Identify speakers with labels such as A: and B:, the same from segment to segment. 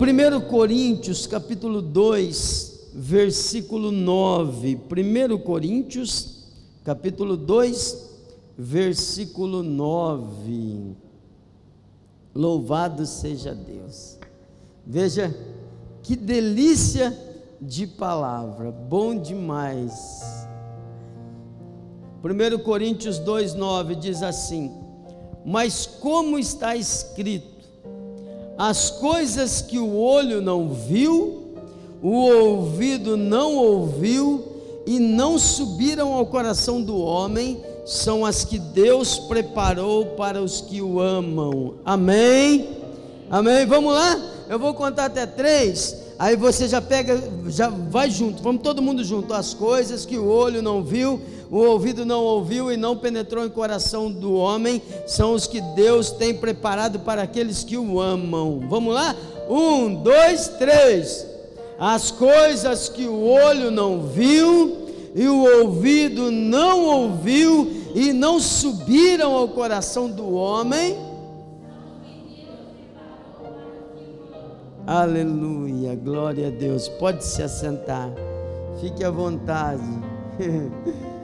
A: 1 Coríntios capítulo 2, versículo 9. 1 Coríntios capítulo 2, versículo 9. Louvado seja Deus. Veja que delícia de palavra, bom demais. 1 Coríntios 2,9 diz assim: Mas como está escrito, as coisas que o olho não viu, o ouvido não ouviu e não subiram ao coração do homem, são as que Deus preparou para os que o amam. Amém? Amém? Vamos lá? Eu vou contar até três. Aí você já pega, já vai junto. Vamos todo mundo junto. As coisas que o olho não viu, o ouvido não ouviu e não penetrou em coração do homem, são os que Deus tem preparado para aqueles que o amam. Vamos lá? Um, dois, três. As coisas que o olho não viu e o ouvido não ouviu e não subiram ao coração do homem. Aleluia, glória a Deus. Pode se assentar, fique à vontade.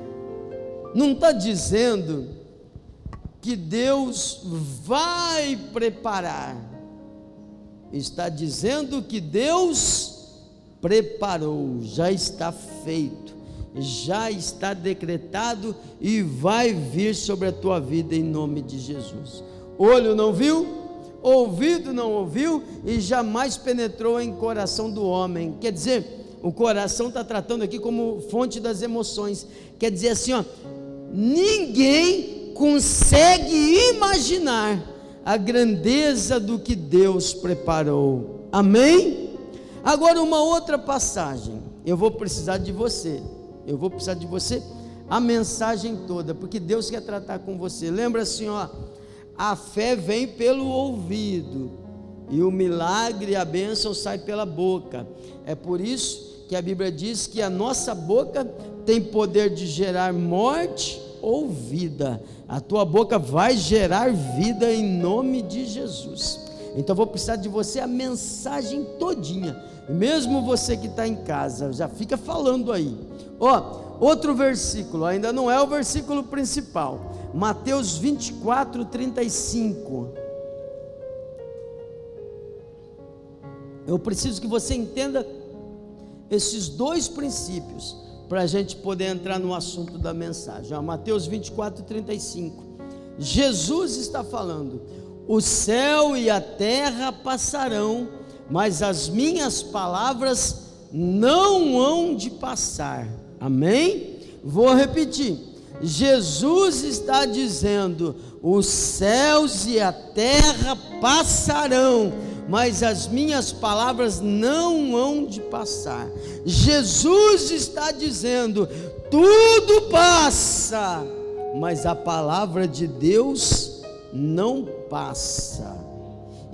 A: não está dizendo que Deus vai preparar, está dizendo que Deus preparou, já está feito, já está decretado e vai vir sobre a tua vida em nome de Jesus. Olho não viu, ouvido não ouviu e jamais penetrou em coração do homem. Quer dizer, o coração está tratando aqui como fonte das emoções. Quer dizer assim, ó, ninguém consegue imaginar a grandeza do que Deus preparou. Amém? Agora, uma outra passagem. Eu vou precisar de você. Eu vou precisar de você a mensagem toda, porque Deus quer tratar com você. Lembra assim, ó, a fé vem pelo ouvido e o milagre e a bênção sai pela boca. É por isso que a Bíblia diz que a nossa boca tem poder de gerar morte ou vida. A tua boca vai gerar vida em nome de Jesus. Então vou precisar de você a mensagem todinha. Mesmo você que está em casa, já fica falando aí. Ó, outro versículo, ainda não é o versículo principal. Mateus 24, 35. Eu preciso que você entenda esses dois princípios para a gente poder entrar no assunto da mensagem. Ó, Mateus 24, 35. Jesus está falando: o céu e a terra passarão, mas as minhas palavras não hão de passar. Amém? Vou repetir. Jesus está dizendo: os céus e a terra passarão, mas as minhas palavras não hão de passar. Jesus está dizendo: tudo passa, mas a palavra de Deus não passa.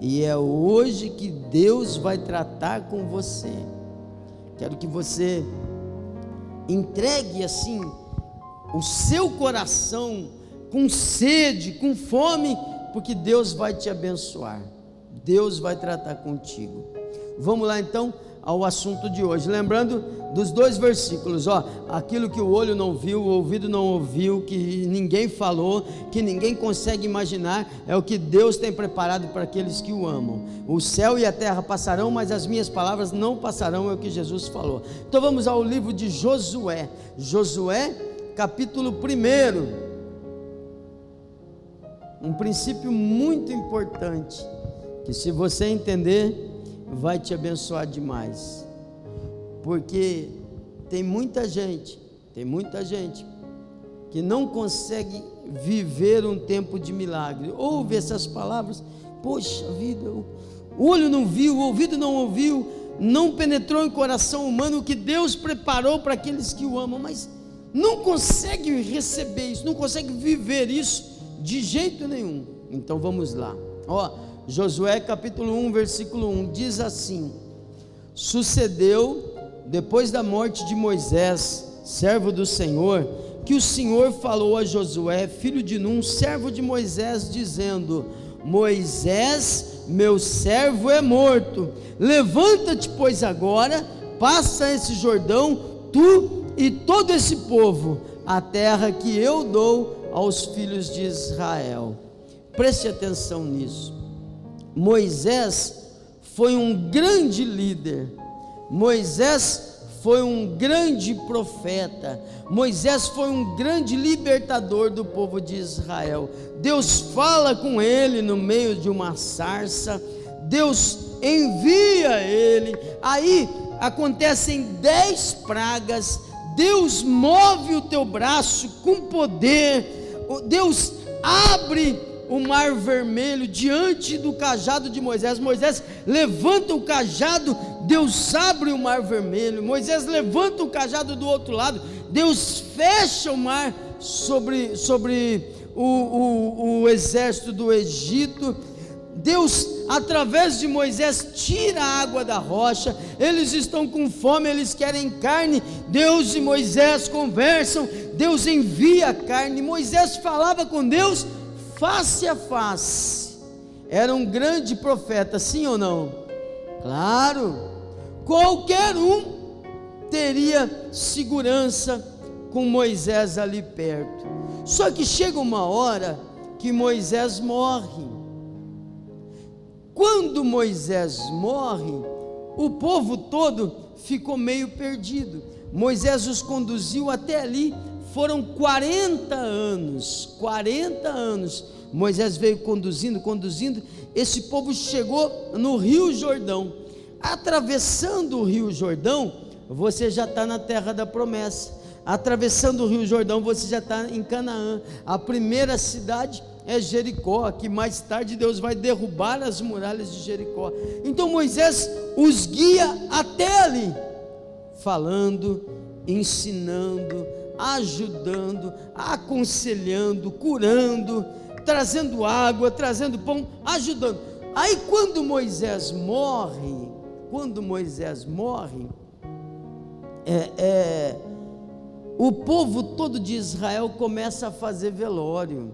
A: E é hoje que Deus vai tratar com você. Quero que você entregue assim o seu coração com sede, com fome, porque Deus vai te abençoar. Deus vai tratar contigo. Vamos lá então ao assunto de hoje. Lembrando dos dois versículos, ó, aquilo que o olho não viu, o ouvido não ouviu, que ninguém falou, que ninguém consegue imaginar, é o que Deus tem preparado para aqueles que o amam. O céu e a terra passarão, mas as minhas palavras não passarão, é o que Jesus falou. Então vamos ao livro de Josué. Josué, capítulo 1. Um princípio muito importante que se você entender, vai te abençoar demais. Porque tem muita gente, tem muita gente que não consegue viver um tempo de milagre. Ouve essas palavras, poxa vida, o olho não viu, o ouvido não ouviu, não penetrou em coração humano o que Deus preparou para aqueles que o amam, mas não consegue receber isso, não consegue viver isso de jeito nenhum. Então vamos lá. Ó, Josué capítulo 1, versículo 1 diz assim: Sucedeu depois da morte de Moisés, servo do Senhor, que o Senhor falou a Josué, filho de Num, servo de Moisés, dizendo: Moisés, meu servo, é morto. Levanta-te, pois, agora, passa esse Jordão, tu e todo esse povo, a terra que eu dou aos filhos de Israel. Preste atenção nisso. Moisés foi um grande líder. Moisés foi um grande profeta. Moisés foi um grande libertador do povo de Israel. Deus fala com ele no meio de uma sarça. Deus envia ele. Aí acontecem dez pragas. Deus move o teu braço com poder. Deus abre o mar vermelho diante do cajado de Moisés. Moisés levanta o cajado, Deus abre o mar vermelho. Moisés levanta o cajado do outro lado, Deus fecha o mar sobre, sobre o, o, o exército do Egito. Deus, através de Moisés, tira a água da rocha. Eles estão com fome, eles querem carne. Deus e Moisés conversam. Deus envia carne. Moisés falava com Deus face a face. Era um grande profeta, sim ou não? Claro, qualquer um teria segurança com Moisés ali perto. Só que chega uma hora que Moisés morre. Quando Moisés morre, o povo todo ficou meio perdido. Moisés os conduziu até ali foram 40 anos, 40 anos. Moisés veio conduzindo, conduzindo. Esse povo chegou no Rio Jordão. Atravessando o Rio Jordão, você já está na terra da promessa. Atravessando o Rio Jordão, você já está em Canaã. A primeira cidade é Jericó, que mais tarde Deus vai derrubar as muralhas de Jericó. Então Moisés os guia até ali, falando, ensinando, ajudando, aconselhando, curando, trazendo água, trazendo pão, ajudando. Aí quando Moisés morre, quando Moisés morre, é, é, o povo todo de Israel começa a fazer velório.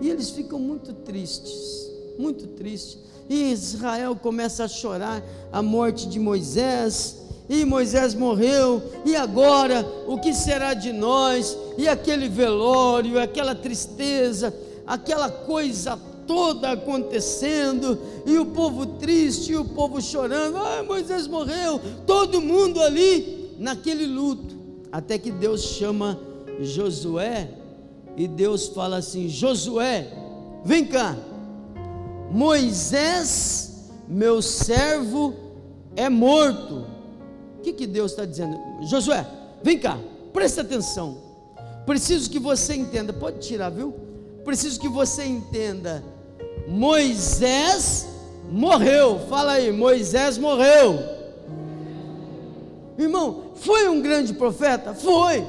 A: E eles ficam muito tristes, muito tristes. E Israel começa a chorar a morte de Moisés, e Moisés morreu, e agora o que será de nós? E aquele velório, aquela tristeza, aquela coisa toda acontecendo, e o povo triste, e o povo chorando, ah, Moisés morreu, todo mundo ali naquele luto, até que Deus chama Josué, e Deus fala assim: Josué, vem cá, Moisés, meu servo, é morto o que, que Deus está dizendo? Josué, vem cá, presta atenção. Preciso que você entenda, pode tirar, viu? Preciso que você entenda. Moisés morreu. Fala aí, Moisés morreu. Irmão, foi um grande profeta? Foi.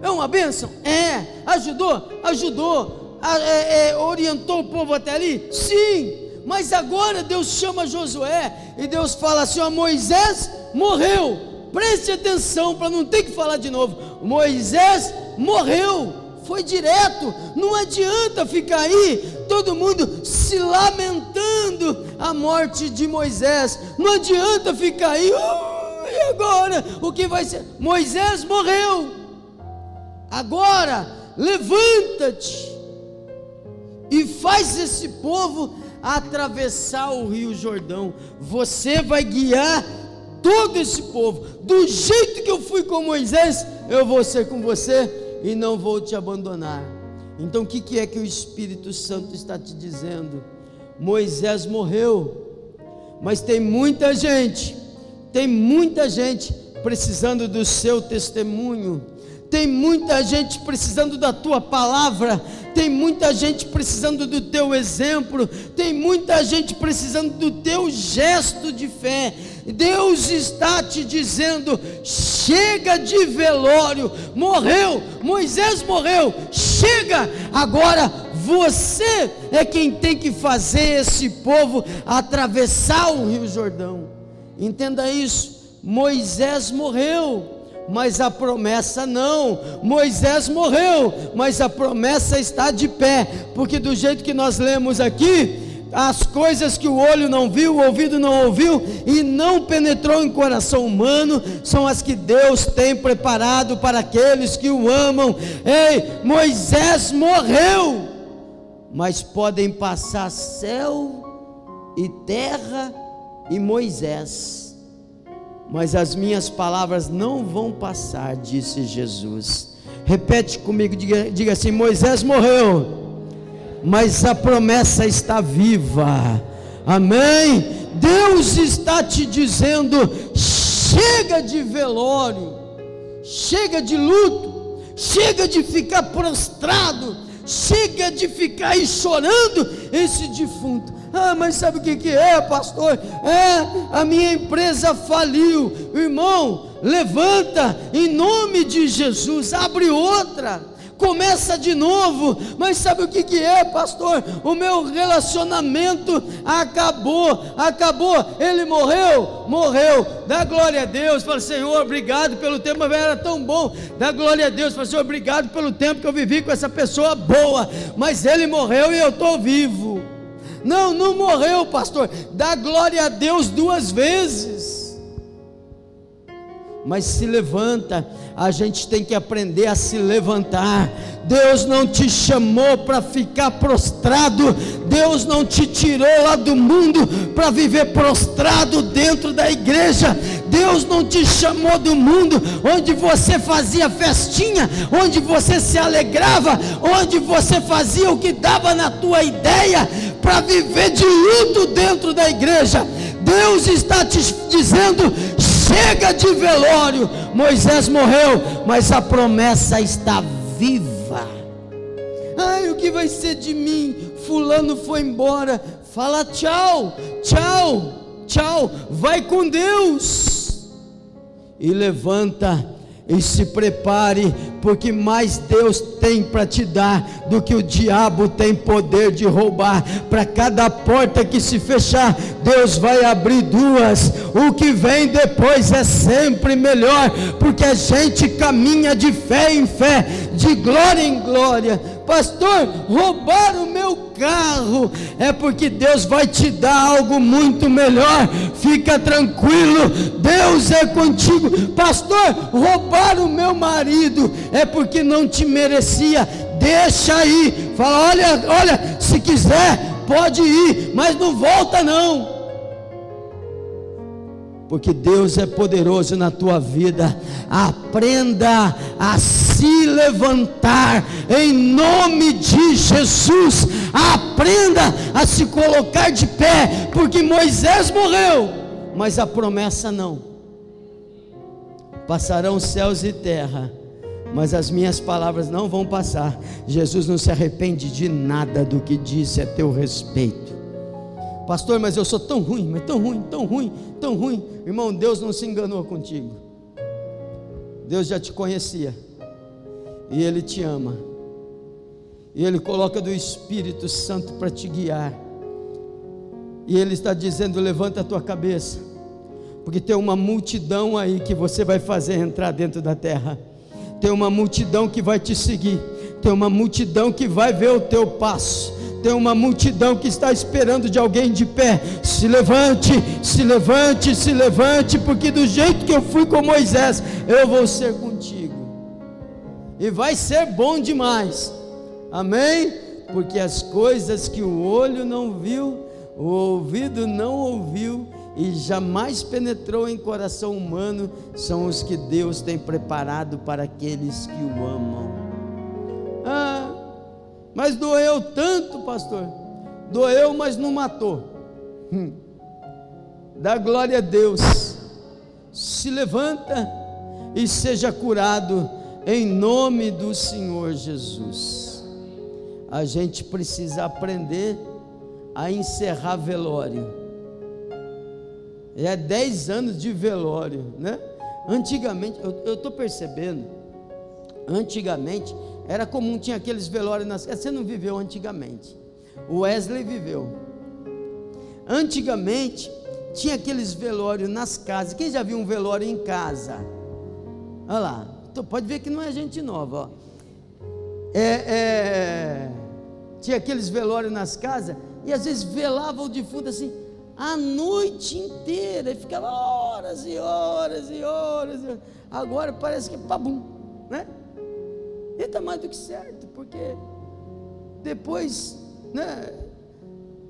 A: É uma bênção? É. Ajudou? Ajudou. É, é, orientou o povo até ali? Sim. Mas agora Deus chama Josué e Deus fala assim: ó, Moisés morreu preste atenção para não ter que falar de novo. Moisés morreu, foi direto. Não adianta ficar aí todo mundo se lamentando a morte de Moisés. Não adianta ficar aí. Oh, e agora? O que vai ser? Moisés morreu. Agora, levanta-te e faz esse povo atravessar o Rio Jordão. Você vai guiar todo esse povo, do jeito que eu fui com Moisés, eu vou ser com você e não vou te abandonar. Então o que, que é que o Espírito Santo está te dizendo? Moisés morreu, mas tem muita gente, tem muita gente precisando do seu testemunho, tem muita gente precisando da tua palavra, tem muita gente precisando do teu exemplo, tem muita gente precisando do teu gesto de fé. Deus está te dizendo: chega de velório, morreu, Moisés morreu, chega, agora você é quem tem que fazer esse povo atravessar o Rio Jordão. Entenda isso: Moisés morreu, mas a promessa não. Moisés morreu, mas a promessa está de pé, porque do jeito que nós lemos aqui, as coisas que o olho não viu, o ouvido não ouviu e não penetrou em coração humano, são as que Deus tem preparado para aqueles que o amam. Ei, Moisés morreu, mas podem passar céu e terra e Moisés, mas as minhas palavras não vão passar, disse Jesus. Repete comigo, diga, diga assim: Moisés morreu mas a promessa está viva. Amém? Deus está te dizendo: chega de velório, chega de luto, chega de ficar prostrado, chega de ficar aí chorando esse defunto. Ah, mas sabe o que, que é, pastor? É, a minha empresa faliu. Irmão, levanta em nome de Jesus, abre outra começa de novo. Mas sabe o que, que é, pastor? O meu relacionamento acabou, acabou. Ele morreu, morreu. Dá glória a Deus. Fala, Senhor, obrigado pelo tempo, mas era tão bom. Dá glória a Deus. Fala, Senhor, obrigado pelo tempo que eu vivi com essa pessoa boa. Mas ele morreu e eu estou vivo. Não, não morreu, pastor. Dá glória a Deus duas vezes mas se levanta. A gente tem que aprender a se levantar. Deus não te chamou para ficar prostrado. Deus não te tirou lá do mundo para viver prostrado dentro da igreja. Deus não te chamou do mundo onde você fazia festinha, onde você se alegrava, onde você fazia o que dava na tua ideia para viver de luto dentro da igreja. Deus está te dizendo: chega de velório. Moisés morreu, mas a promessa está viva. Ai, o que vai ser de mim? Fulano foi embora. Fala tchau, tchau, tchau. Vai com Deus. E levanta e se prepare, porque mais Deus tem para te dar do que o diabo tem poder de roubar. Para cada porta que se fechar, Deus vai abrir duas. O que vem depois é sempre melhor, porque a gente caminha de fé em fé, de glória em glória. Pastor, roubaram o meu carro, é porque Deus vai te dar algo muito melhor. Fica tranquilo, Deus é contigo. Pastor, roubaram o meu marido, é porque não te merecia. Deixa aí, fala: olha, olha, se quiser, pode ir, mas não volta não porque Deus é poderoso na tua vida. Aprenda a se levantar em nome de Jesus. Aprenda a se colocar de pé, porque Moisés morreu, mas a promessa não. Passarão céus e terra, mas as minhas palavras não vão passar. Jesus não se arrepende de nada do que disse a teu respeito. Pastor, mas eu sou tão ruim, mas tão ruim, tão ruim, tão ruim. Irmão, Deus não se enganou contigo. Deus já te conhecia. E Ele te ama. E Ele coloca do Espírito Santo para te guiar. E Ele está dizendo: levanta a tua cabeça. Porque tem uma multidão aí que você vai fazer entrar dentro da terra. Tem uma multidão que vai te seguir. Tem uma multidão que vai ver o teu passo tem uma multidão que está esperando de alguém de pé. Se levante, se levante, se levante, porque do jeito que eu fui com Moisés, eu vou ser contigo. E vai ser bom demais. Amém? Porque as coisas que o olho não viu, o ouvido não ouviu e jamais penetrou em coração humano, são os que Deus tem preparado para aqueles que o amam. Mas doeu tanto, pastor. Doeu, mas não matou. Hum. Dá glória a Deus. Se levanta e seja curado em nome do Senhor Jesus. A gente precisa aprender a encerrar velório. É 10 anos de velório, né? Antigamente, eu estou percebendo, antigamente era comum, tinha aqueles velórios nas Você não viveu antigamente. O Wesley viveu. Antigamente, tinha aqueles velórios nas casas. Quem já viu um velório em casa? Olha lá, então, pode ver que não é gente nova. É, é, tinha aqueles velórios nas casas, e às vezes velava o defunto assim, a noite inteira, e ficava horas e horas e horas. Agora parece que pabum, né? E está mais do que certo, porque depois, né?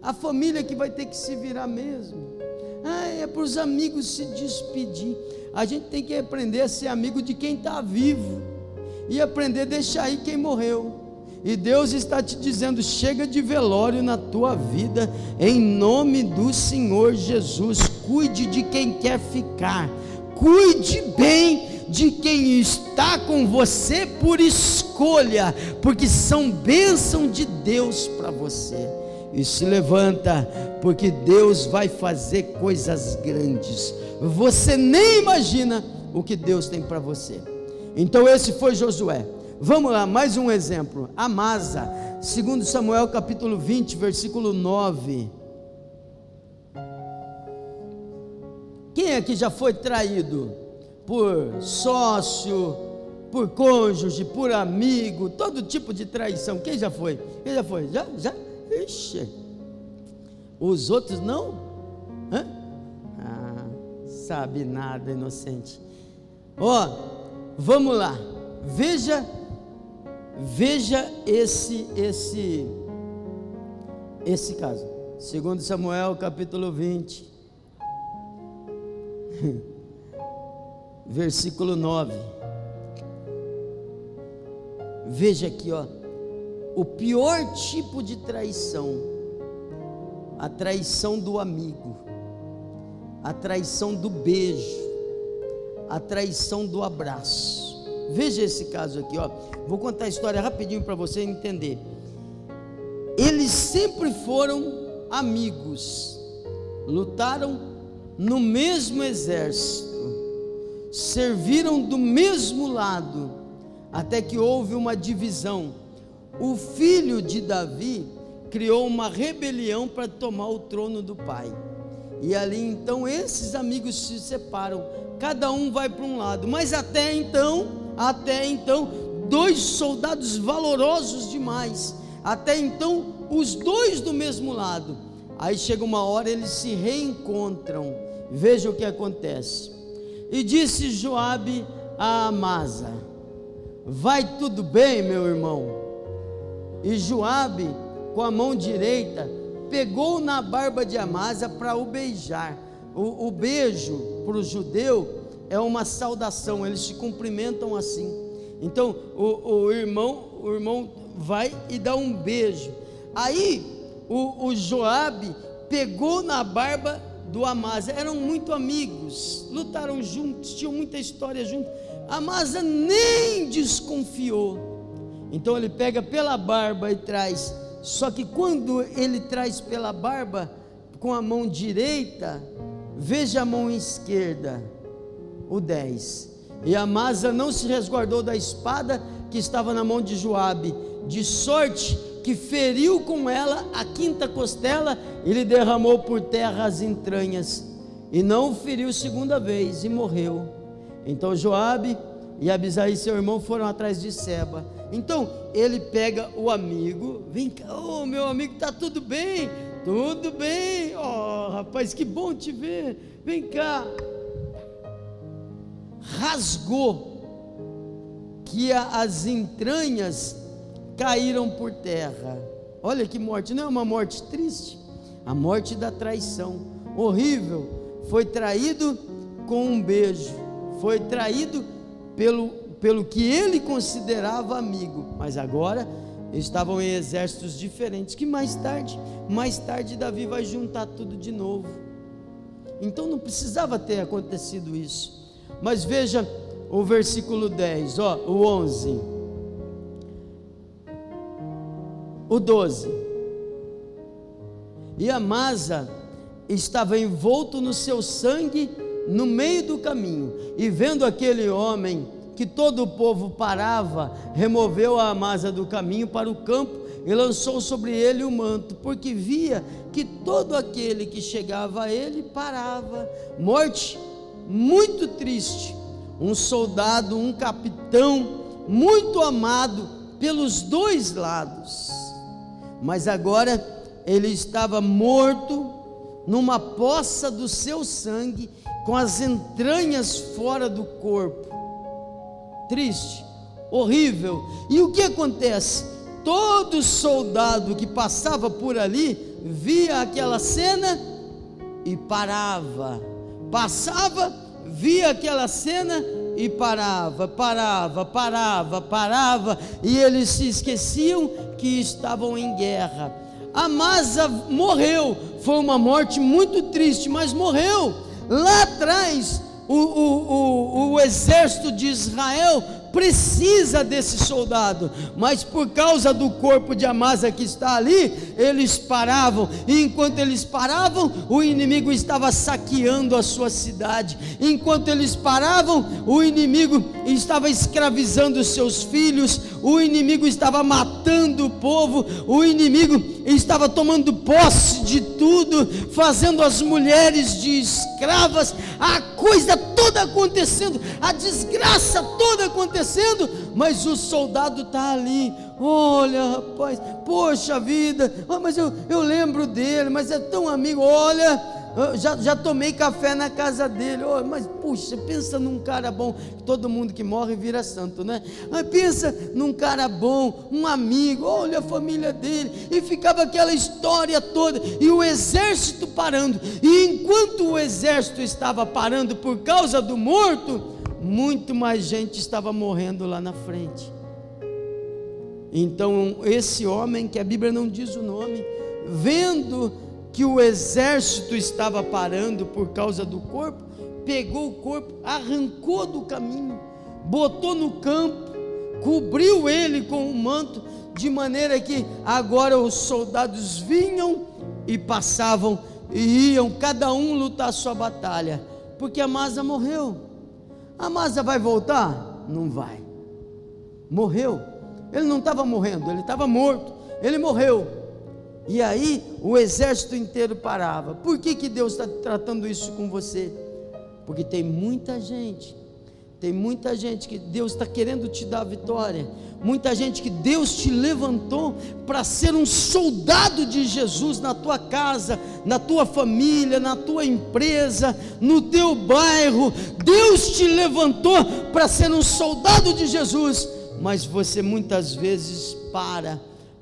A: A família que vai ter que se virar mesmo. Ah, é para os amigos se despedir. A gente tem que aprender a ser amigo de quem está vivo e aprender a deixar aí quem morreu. E Deus está te dizendo: chega de velório na tua vida, em nome do Senhor Jesus. Cuide de quem quer ficar, cuide bem de quem está com você por escolha, porque são bênção de Deus para você. E se levanta, porque Deus vai fazer coisas grandes. Você nem imagina o que Deus tem para você. Então esse foi Josué. Vamos lá, mais um exemplo. Amasa, segundo Samuel capítulo 20, versículo 9. Quem aqui já foi traído por sócio, por cônjuge, por amigo, todo tipo de traição? Quem já foi? Quem já foi? Já? Já? Ixi. Os outros não? Hã? Ah, sabe nada, inocente. Ó, oh, vamos lá. Veja Veja esse esse esse caso. Segundo Samuel, capítulo 20. Versículo 9. Veja aqui, ó. O pior tipo de traição, a traição do amigo, a traição do beijo, a traição do abraço. Veja esse caso aqui, ó. Vou contar a história rapidinho para você entender. Eles sempre foram amigos, lutaram no mesmo exército, serviram do mesmo lado, até que houve uma divisão. O filho de Davi criou uma rebelião para tomar o trono do pai. E ali então esses amigos se separam, cada um vai para um lado, mas até então até então, dois soldados valorosos demais. Até então, os dois do mesmo lado. Aí chega uma hora, eles se reencontram. Veja o que acontece. E disse Joabe a Amasa: Vai tudo bem, meu irmão? E Joabe, com a mão direita, pegou na barba de Amasa para o beijar. O, o beijo para o judeu é uma saudação, eles se cumprimentam assim. Então o, o irmão, o irmão vai e dá um beijo. Aí o, o Joabe pegou na barba do Amasa, eram muito amigos, lutaram juntos, tinham muita história juntos. Amasa nem desconfiou. Então ele pega pela barba e traz. Só que quando ele traz pela barba com a mão direita, veja a mão esquerda o 10. E Amasa não se resguardou da espada que estava na mão de Joabe, de sorte que feriu com ela a quinta costela e lhe derramou por terra as entranhas. E não feriu segunda vez e morreu. Então Joabe e Abisai seu irmão foram atrás de Seba. Então ele pega o amigo, vem cá, oh, meu amigo, está tudo bem? Tudo bem, oh rapaz, que bom te ver. Vem cá, rasgou, que as entranhas caíram por terra. Olha que morte, não é uma morte triste? A morte da traição, horrível. Foi traído com um beijo, foi traído pelo, pelo que ele considerava amigo, mas agora estavam em exércitos diferentes. Que mais tarde, mais tarde, Davi vai juntar tudo de novo. Então não precisava ter acontecido isso. Mas veja o versículo 10, ó, o 11. O 12. E Amasa estava envolto no seu sangue no meio do caminho, e vendo aquele homem que todo o povo parava, removeu a Amasa do caminho para o campo e lançou sobre ele o manto, porque via que todo aquele que chegava a ele parava. Morte muito triste. um soldado, um capitão muito amado pelos dois lados. Mas agora ele estava morto numa poça do seu sangue, com as entranhas fora do corpo. Triste, horrível. E o que acontece? Todo soldado que passava por ali via aquela cena e parava. Passava, via aquela cena e parava, parava, parava, parava, e eles se esqueciam que estavam em guerra. Amasa morreu, foi uma morte muito triste, mas morreu. Lá atrás, o, o, o, o exército de Israel precisa desse soldado, mas por causa do corpo de Amasa que está ali, eles paravam, e enquanto eles paravam, o inimigo estava saqueando a sua cidade, enquanto eles paravam, o inimigo estava escravizando seus filhos, o inimigo estava matando o povo, o inimigo estava tomando posse de tudo, fazendo as mulheres de escravas, a coisa toda acontecendo, a desgraça toda acontecendo mas o soldado está ali. Olha, rapaz, poxa vida, oh, mas eu, eu lembro dele, mas é tão amigo. Olha, já, já tomei café na casa dele. Oh, mas puxa, pensa num cara bom. Todo mundo que morre vira santo, né? Mas pensa num cara bom, um amigo. Olha a família dele. E ficava aquela história toda. E o exército parando. E enquanto o exército estava parando por causa do morto muito mais gente estava morrendo lá na frente. Então, esse homem, que a Bíblia não diz o nome, vendo que o exército estava parando por causa do corpo, pegou o corpo, arrancou do caminho, botou no campo, cobriu ele com um manto, de maneira que agora os soldados vinham e passavam e iam cada um lutar sua batalha, porque a Masa morreu. A massa vai voltar? Não vai. Morreu. Ele não estava morrendo, ele estava morto. Ele morreu. E aí o exército inteiro parava. Por que, que Deus está tratando isso com você? Porque tem muita gente, tem muita gente que Deus está querendo te dar vitória, muita gente que Deus te levantou para ser um soldado de Jesus na tua casa, na tua família, na tua empresa, no teu bairro. Deus te levantou para ser um soldado de Jesus, mas você muitas vezes para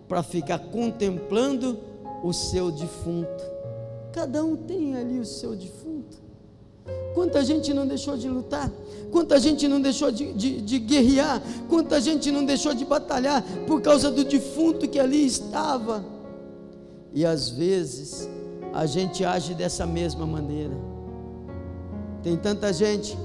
A: para ficar contemplando o seu defunto. Cada um tem ali o seu defunto. Quanta gente não deixou de lutar, quanta gente não deixou de, de, de, guerrear, quanta gente não deixou de batalhar por causa do defunto que ali estava. E às vezes a gente age dessa mesma maneira. Tem tanta gente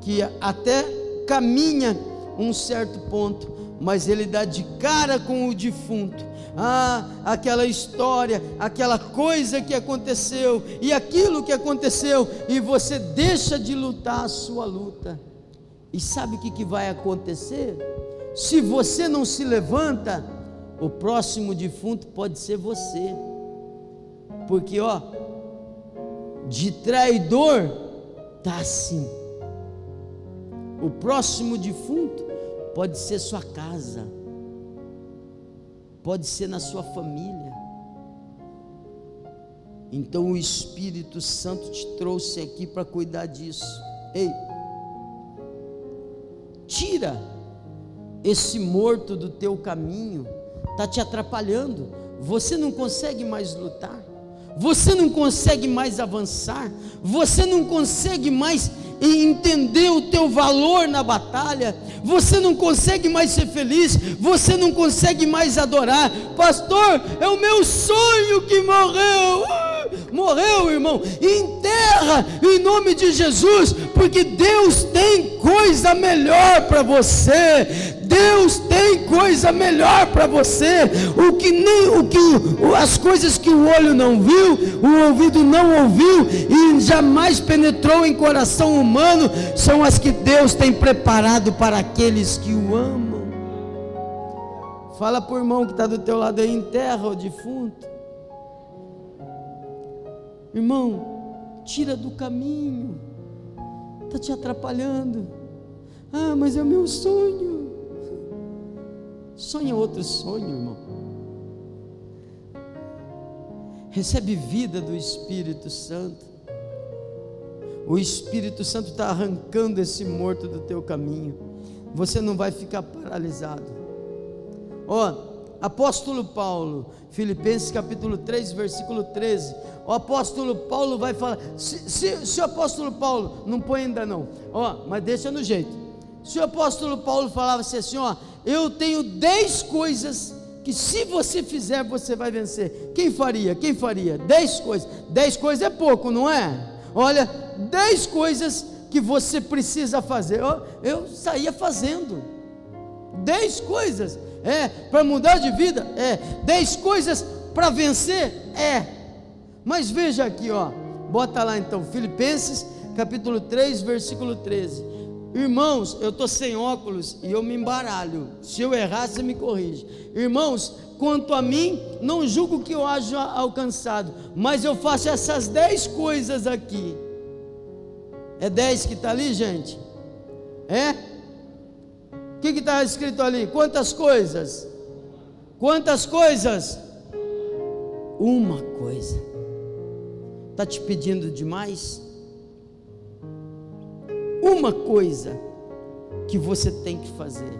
A: que até caminha um certo ponto, mas ele dá de cara com o defunto ah, aquela história, aquela coisa que aconteceu e aquilo que aconteceu, e você deixa de lutar a sua luta. E sabe o que, que vai acontecer? Se você não se levanta, o próximo defunto pode ser você, porque ó, de traidor tá assim. O próximo defunto pode ser sua casa pode ser na sua família. Então o Espírito Santo te trouxe aqui para cuidar disso. Ei, tira esse morto do teu caminho, está te atrapalhando. Você não consegue mais lutar, você não consegue mais avançar, você não consegue mais entender o teu valor na batalha, você não consegue mais ser feliz, você não consegue mais adorar. Pastor, é o meu sonho que morreu. Morreu, irmão. Enterra em nome de Jesus, porque Deus tem coisa melhor para você. Deus tem coisa melhor para você. O que nem o que as coisas que o olho não viu, o ouvido não ouviu e jamais penetrou em coração humano, são as que Deus tem preparado para aqueles que o amam. Fala para o irmão que está do teu lado aí, enterra o defunto. Irmão, tira do caminho, está te atrapalhando. Ah, mas é o meu sonho. Sonha outro sonho, irmão. Recebe vida do Espírito Santo. O Espírito Santo está arrancando esse morto do teu caminho. Você não vai ficar paralisado. Ó, oh, apóstolo Paulo, Filipenses capítulo 3, versículo 13. O apóstolo Paulo vai falar. Se, se, se o apóstolo Paulo, não põe ainda não, ó, mas deixa no jeito. Se o apóstolo Paulo falava assim, ó, eu tenho dez coisas que se você fizer, você vai vencer. Quem faria? Quem faria? Dez coisas. Dez coisas é pouco, não é? Olha, dez coisas que você precisa fazer. Eu, eu saía fazendo. Dez coisas. É, para mudar de vida? É. Dez coisas para vencer? É. Mas veja aqui, ó. Bota lá então, Filipenses, capítulo 3, versículo 13. Irmãos, eu estou sem óculos e eu me embaralho. Se eu errar, você me corrige. Irmãos, quanto a mim, não julgo que eu haja alcançado, mas eu faço essas dez coisas aqui. É dez que está ali, gente? É? Que está escrito ali? Quantas coisas? Quantas coisas? Uma coisa. Está te pedindo demais? Uma coisa que você tem que fazer.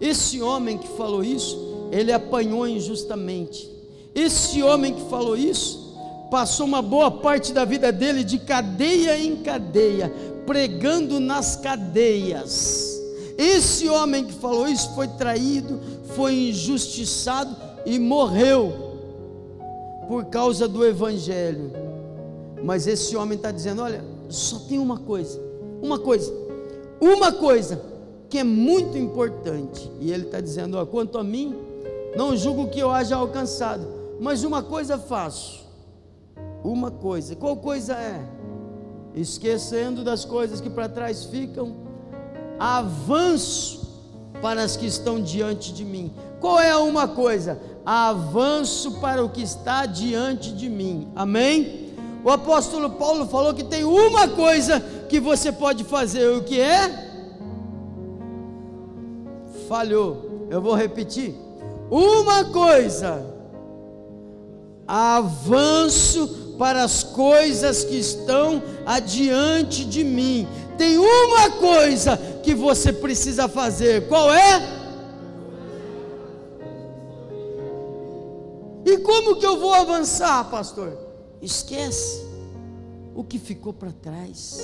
A: Esse homem que falou isso, ele apanhou injustamente. Esse homem que falou isso, passou uma boa parte da vida dele de cadeia em cadeia, pregando nas cadeias. Esse homem que falou isso foi traído, foi injustiçado e morreu por causa do Evangelho. Mas esse homem está dizendo: olha, só tem uma coisa, uma coisa, uma coisa que é muito importante. E ele está dizendo: ó, quanto a mim, não julgo que eu haja alcançado, mas uma coisa faço. Uma coisa. Qual coisa é? Esquecendo das coisas que para trás ficam, avanço para as que estão diante de mim. Qual é uma coisa? Avanço para o que está diante de mim. Amém? O apóstolo Paulo falou que tem uma coisa que você pode fazer, o que é? Falhou. Eu vou repetir uma coisa: avanço para as coisas que estão adiante de mim. Tem uma coisa que você precisa fazer, qual é? E como que eu vou avançar, pastor? Esquece o que ficou para trás.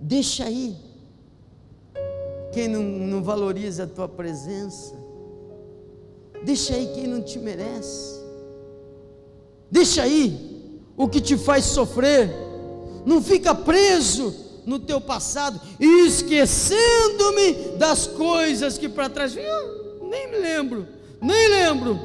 A: Deixa aí quem não, não valoriza a tua presença. Deixa aí quem não te merece. Deixa aí o que te faz sofrer. Não fica preso no teu passado esquecendo-me das coisas que para trás. Eu nem me lembro, nem lembro.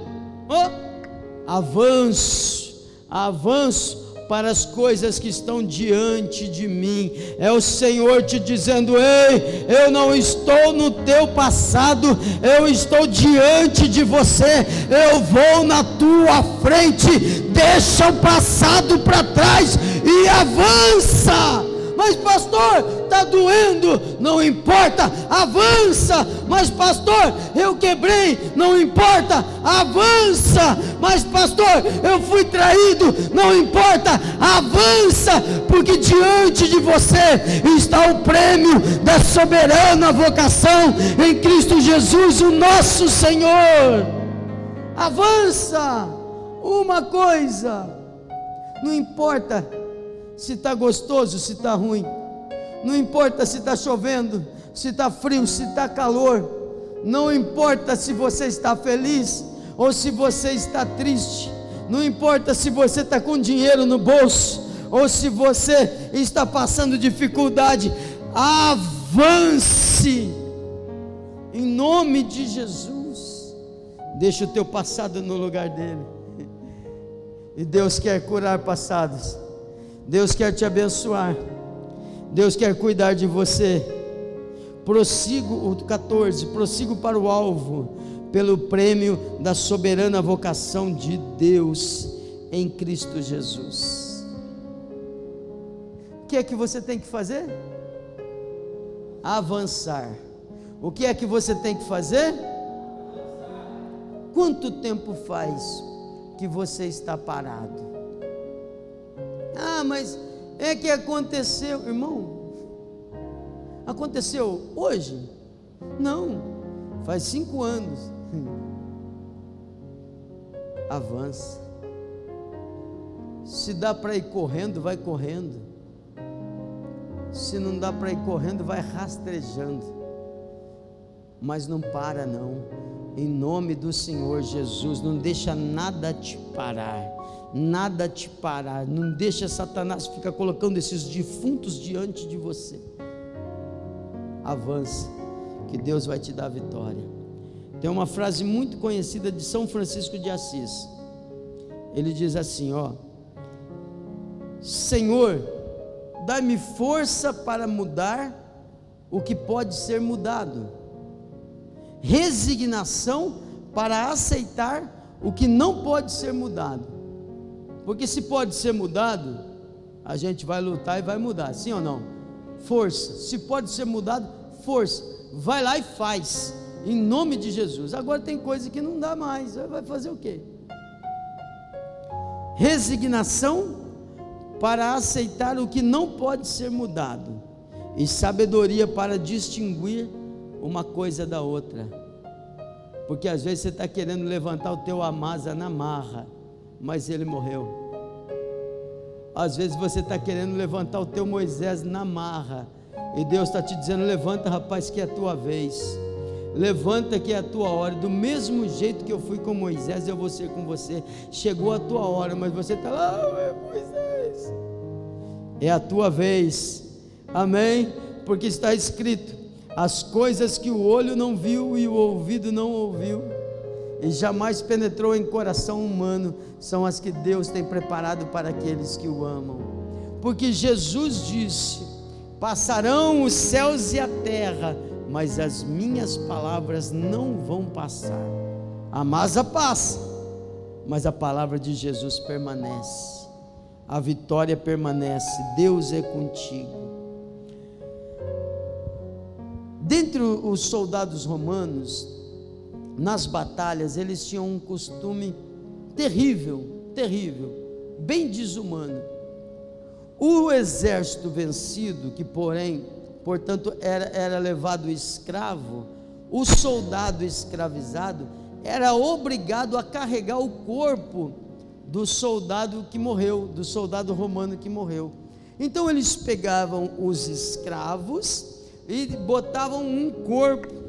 A: Oh, avanço, avanço para as coisas que estão diante de mim. É o Senhor te dizendo: Ei, eu não estou no teu passado, eu estou diante de você, eu vou na tua frente. Deixa o passado para trás e avança. Mas, pastor, está doendo, não importa, avança. Mas, pastor, eu quebrei, não importa, avança. Mas, pastor, eu fui traído, não importa, avança, porque diante de você está o prêmio da soberana vocação em Cristo Jesus, o nosso Senhor. Avança, uma coisa, não importa se está gostoso, se está ruim não importa se está chovendo, se está frio, se está calor. Não importa se você está feliz ou se você está triste. Não importa se você está com dinheiro no bolso ou se você está passando dificuldade. Avance em nome de Jesus. Deixa o teu passado no lugar dele. E Deus quer curar passados. Deus quer te abençoar. Deus quer cuidar de você. Prossigo, o 14, prossigo para o alvo, pelo prêmio da soberana vocação de Deus em Cristo Jesus. O que é que você tem que fazer? avançar. O que é que você tem que fazer? Quanto tempo faz que você está parado? Ah, mas é que aconteceu, irmão. Aconteceu hoje? Não, faz cinco anos. Avança. Se dá para ir correndo, vai correndo. Se não dá para ir correndo, vai rastrejando. Mas não para não. Em nome do Senhor Jesus, não deixa nada te parar. Nada te parar. Não deixa Satanás ficar colocando esses defuntos diante de você. Avança, que Deus vai te dar vitória. Tem uma frase muito conhecida de São Francisco de Assis. Ele diz assim, ó: Senhor, dá-me força para mudar o que pode ser mudado, resignação para aceitar o que não pode ser mudado, porque se pode ser mudado, a gente vai lutar e vai mudar, sim ou não? Força, se pode ser mudado, força, vai lá e faz, em nome de Jesus. Agora tem coisa que não dá mais, vai fazer o quê? Resignação para aceitar o que não pode ser mudado, e sabedoria para distinguir uma coisa da outra. Porque às vezes você está querendo levantar o teu Amasa na marra, mas ele morreu. Às vezes você está querendo levantar o teu Moisés na marra, e Deus está te dizendo: levanta, rapaz, que é a tua vez. Levanta que é a tua hora. Do mesmo jeito que eu fui com Moisés, eu vou ser com você. Chegou a tua hora, mas você está lá, ah, Moisés. É a tua vez. Amém? Porque está escrito: as coisas que o olho não viu e o ouvido não ouviu, e jamais penetrou em coração humano, são as que Deus tem preparado para aqueles que o amam. Porque Jesus disse: passarão os céus e a terra mas as minhas palavras não vão passar. A masa passa, mas a palavra de Jesus permanece. A vitória permanece. Deus é contigo. Dentre os soldados romanos, nas batalhas, eles tinham um costume terrível, terrível, bem desumano. O exército vencido, que porém portanto era, era levado escravo, o soldado escravizado era obrigado a carregar o corpo do soldado que morreu, do soldado romano que morreu. Então eles pegavam os escravos e botavam um corpo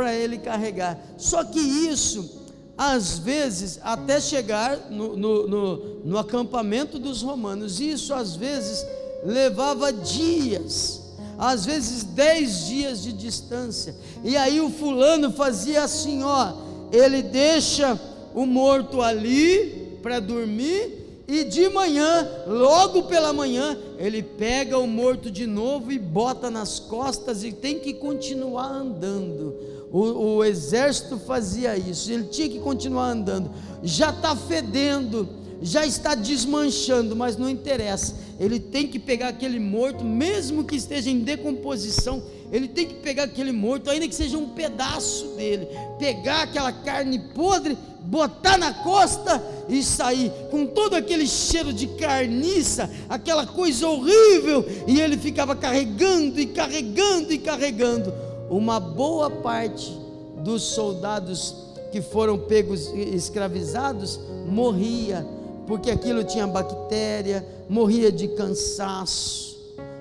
A: para ele carregar. Só que isso, às vezes, até chegar no, no, no, no acampamento dos romanos, isso às vezes levava dias às vezes dez dias de distância. E aí o fulano fazia assim, ó, ele deixa o morto ali para dormir e de manhã, logo pela manhã, ele pega o morto de novo e bota nas costas e tem que continuar andando. O, o exército fazia isso, ele tinha que continuar andando. Já está fedendo, já está desmanchando, mas não interessa. Ele tem que pegar aquele morto, mesmo que esteja em decomposição, ele tem que pegar aquele morto, ainda que seja um pedaço dele, pegar aquela carne podre, botar na costa e sair com todo aquele cheiro de carniça, aquela coisa horrível, e ele ficava carregando e carregando e carregando. Uma boa parte dos soldados que foram pegos escravizados morria porque aquilo tinha bactéria, morria de cansaço,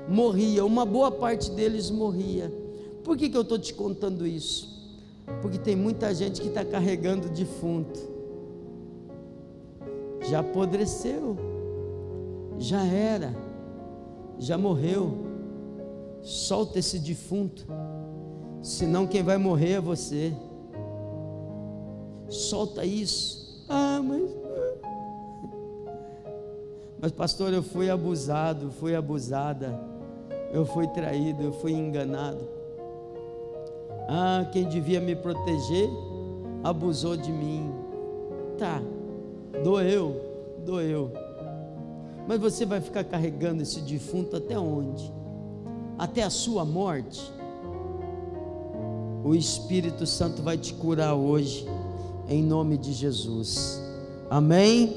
A: morria, uma boa parte deles morria. Por que, que eu estou te contando isso? Porque tem muita gente que está carregando defunto, já apodreceu, já era, já morreu. Solta esse defunto, senão quem vai morrer é você. Solta isso. Ah, mas mas, pastor, eu fui abusado, fui abusada, eu fui traído, eu fui enganado. Ah, quem devia me proteger abusou de mim. Tá, doeu, doeu. Mas você vai ficar carregando esse defunto até onde? Até a sua morte? O Espírito Santo vai te curar hoje, em nome de Jesus. Amém?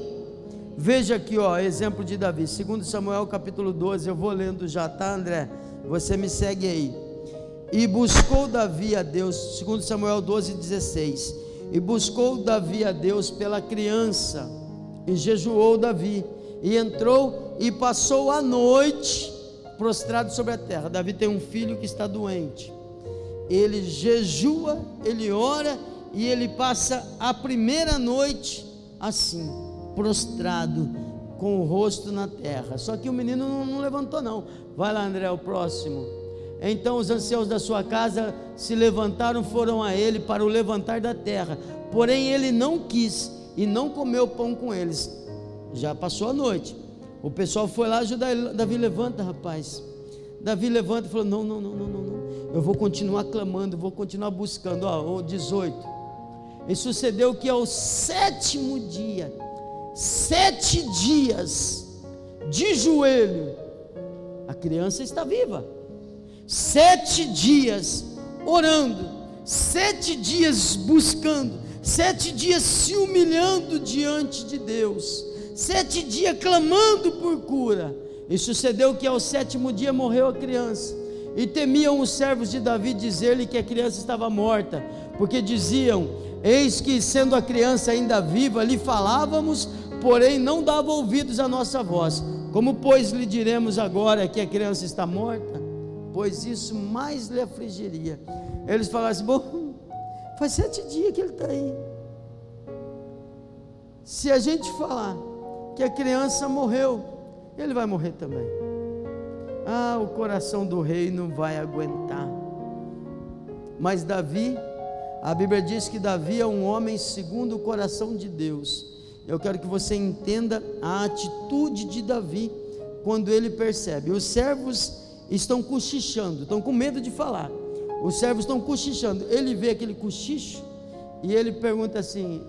A: Veja aqui, ó, exemplo de Davi, 2 Samuel capítulo 12, eu vou lendo já, tá, André? Você me segue aí. E buscou Davi a Deus, 2 Samuel 12, 16. E buscou Davi a Deus pela criança, e jejuou Davi, e entrou e passou a noite prostrado sobre a terra. Davi tem um filho que está doente ele jejua, ele ora e ele passa a primeira noite assim, prostrado, com o rosto na terra. Só que o menino não, não levantou, não. Vai lá, André, o próximo. Então os anciãos da sua casa se levantaram, foram a ele para o levantar da terra. Porém ele não quis e não comeu pão com eles. Já passou a noite. O pessoal foi lá ajudar ele. Davi levanta, rapaz. Davi levanta e falou: Não, não, não, não, não, não. Eu vou continuar clamando, vou continuar buscando. Ó, o 18. E sucedeu que ao sétimo dia, sete dias de joelho, a criança está viva. Sete dias orando, sete dias buscando, sete dias se humilhando diante de Deus, sete dias clamando por cura e sucedeu que ao sétimo dia morreu a criança. E temiam os servos de Davi dizer-lhe que a criança estava morta, porque diziam: Eis que, sendo a criança ainda viva, lhe falávamos, porém não dava ouvidos à nossa voz. Como, pois, lhe diremos agora que a criança está morta? Pois isso mais lhe afligiria. Eles falaram assim: Bom, faz sete dias que ele está aí. Se a gente falar que a criança morreu, ele vai morrer também. Ah, o coração do rei não vai aguentar. Mas Davi, a Bíblia diz que Davi é um homem segundo o coração de Deus. Eu quero que você entenda a atitude de Davi quando ele percebe. Os servos estão cochichando, estão com medo de falar. Os servos estão cochichando. Ele vê aquele cochicho e ele pergunta assim: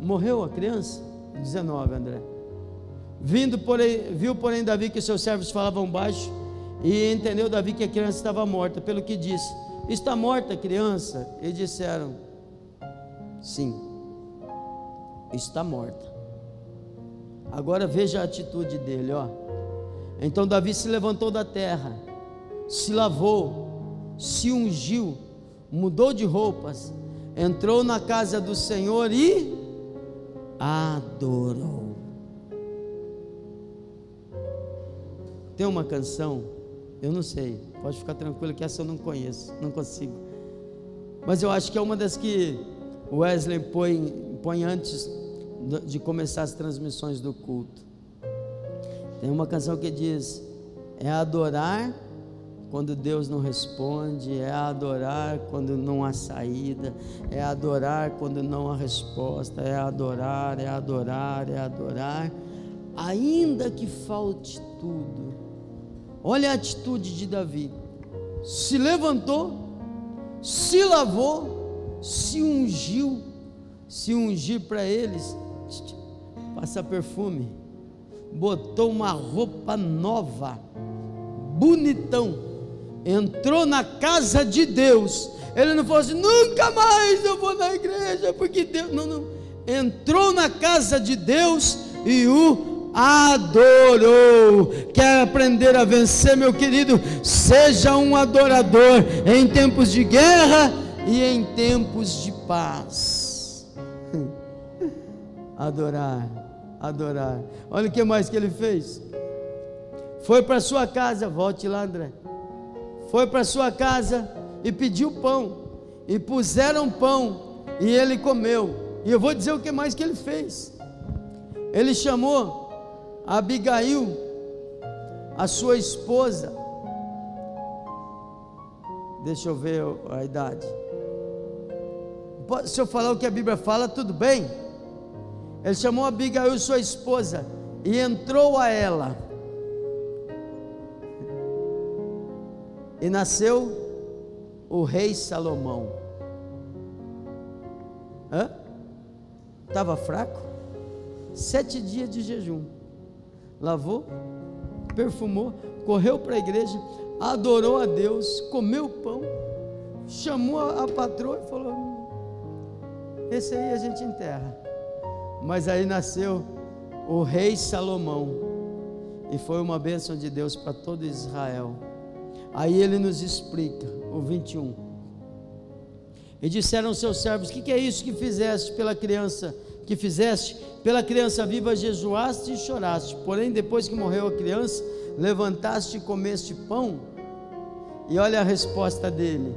A: morreu a criança? 19, André. Vindo, porém, viu, porém, Davi que seus servos falavam baixo, e entendeu Davi que a criança estava morta, pelo que disse: Está morta a criança? E disseram: Sim, está morta. Agora veja a atitude dele, ó. Então Davi se levantou da terra, se lavou, se ungiu, mudou de roupas, entrou na casa do Senhor e adorou. Tem uma canção, eu não sei, pode ficar tranquilo que essa eu não conheço, não consigo. Mas eu acho que é uma das que Wesley põe, põe antes de começar as transmissões do culto. Tem uma canção que diz: É adorar quando Deus não responde, é adorar quando não há saída, é adorar quando não há resposta, é adorar, é adorar, é adorar, ainda que falte tudo, Olha a atitude de Davi. Se levantou, se lavou, se ungiu, se ungir para eles, passa perfume, botou uma roupa nova, bonitão, entrou na casa de Deus. Ele não falou assim, nunca mais eu vou na igreja, porque Deus. Não, não. Entrou na casa de Deus e o adorou. Quer aprender a vencer, meu querido? Seja um adorador em tempos de guerra e em tempos de paz. Adorar, adorar. Olha o que mais que ele fez. Foi para sua casa, volte lá, André. Foi para sua casa e pediu pão. E puseram pão e ele comeu. E eu vou dizer o que mais que ele fez. Ele chamou Abigail, a sua esposa, deixa eu ver a idade. Se eu falar o que a Bíblia fala, tudo bem. Ele chamou Abigail, sua esposa, e entrou a ela. E nasceu o rei Salomão. Hã? Estava fraco? Sete dias de jejum lavou, perfumou, correu para a igreja, adorou a Deus, comeu pão, chamou a, a patroa e falou: Esse aí a gente enterra. Mas aí nasceu o rei Salomão, e foi uma bênção de Deus para todo Israel. Aí ele nos explica, o 21. E disseram seus servos: Que que é isso que fizeste pela criança? Que fizeste pela criança viva, jejuaste e choraste. Porém, depois que morreu a criança, levantaste e comeste pão. E olha a resposta dele: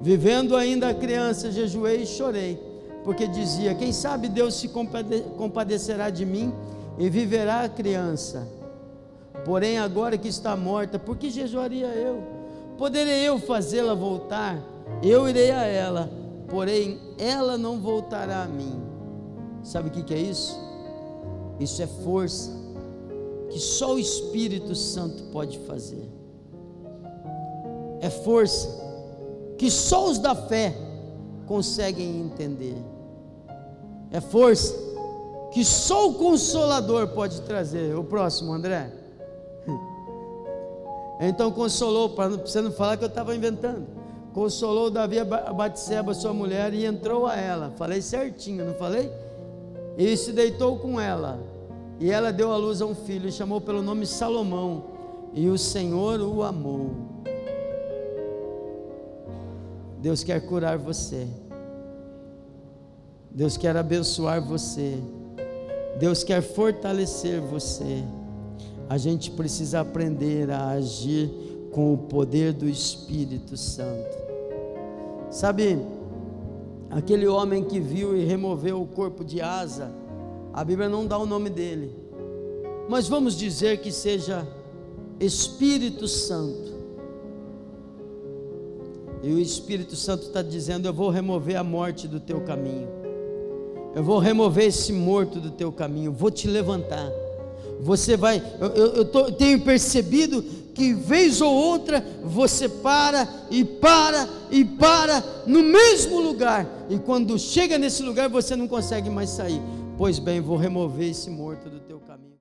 A: Vivendo ainda a criança, jejuei e chorei, porque dizia: Quem sabe Deus se compadecerá de mim e viverá a criança. Porém, agora que está morta, por que jejuaria eu? Poderei eu fazê-la voltar? Eu irei a ela, porém ela não voltará a mim. Sabe o que é isso? Isso é força que só o Espírito Santo pode fazer. É força que só os da fé conseguem entender. É força que só o Consolador pode trazer. O próximo, André. Então consolou, para você não falar que eu estava inventando consolou Davi a Batseba, sua mulher, e entrou a ela. Falei certinho, não falei? E se deitou com ela. E ela deu à luz a um filho, e chamou pelo nome Salomão. E o Senhor o amou. Deus quer curar você. Deus quer abençoar você. Deus quer fortalecer você. A gente precisa aprender a agir com o poder do Espírito Santo. Sabe, aquele homem que viu e removeu o corpo de Asa, a Bíblia não dá o nome dele, mas vamos dizer que seja Espírito Santo. E o Espírito Santo está dizendo: Eu vou remover a morte do teu caminho, eu vou remover esse morto do teu caminho, vou te levantar. Você vai, eu, eu, eu tô, tenho percebido que vez ou outra você para e para e para no mesmo lugar, e quando chega nesse lugar você não consegue mais sair. Pois bem, vou remover esse morto do teu caminho.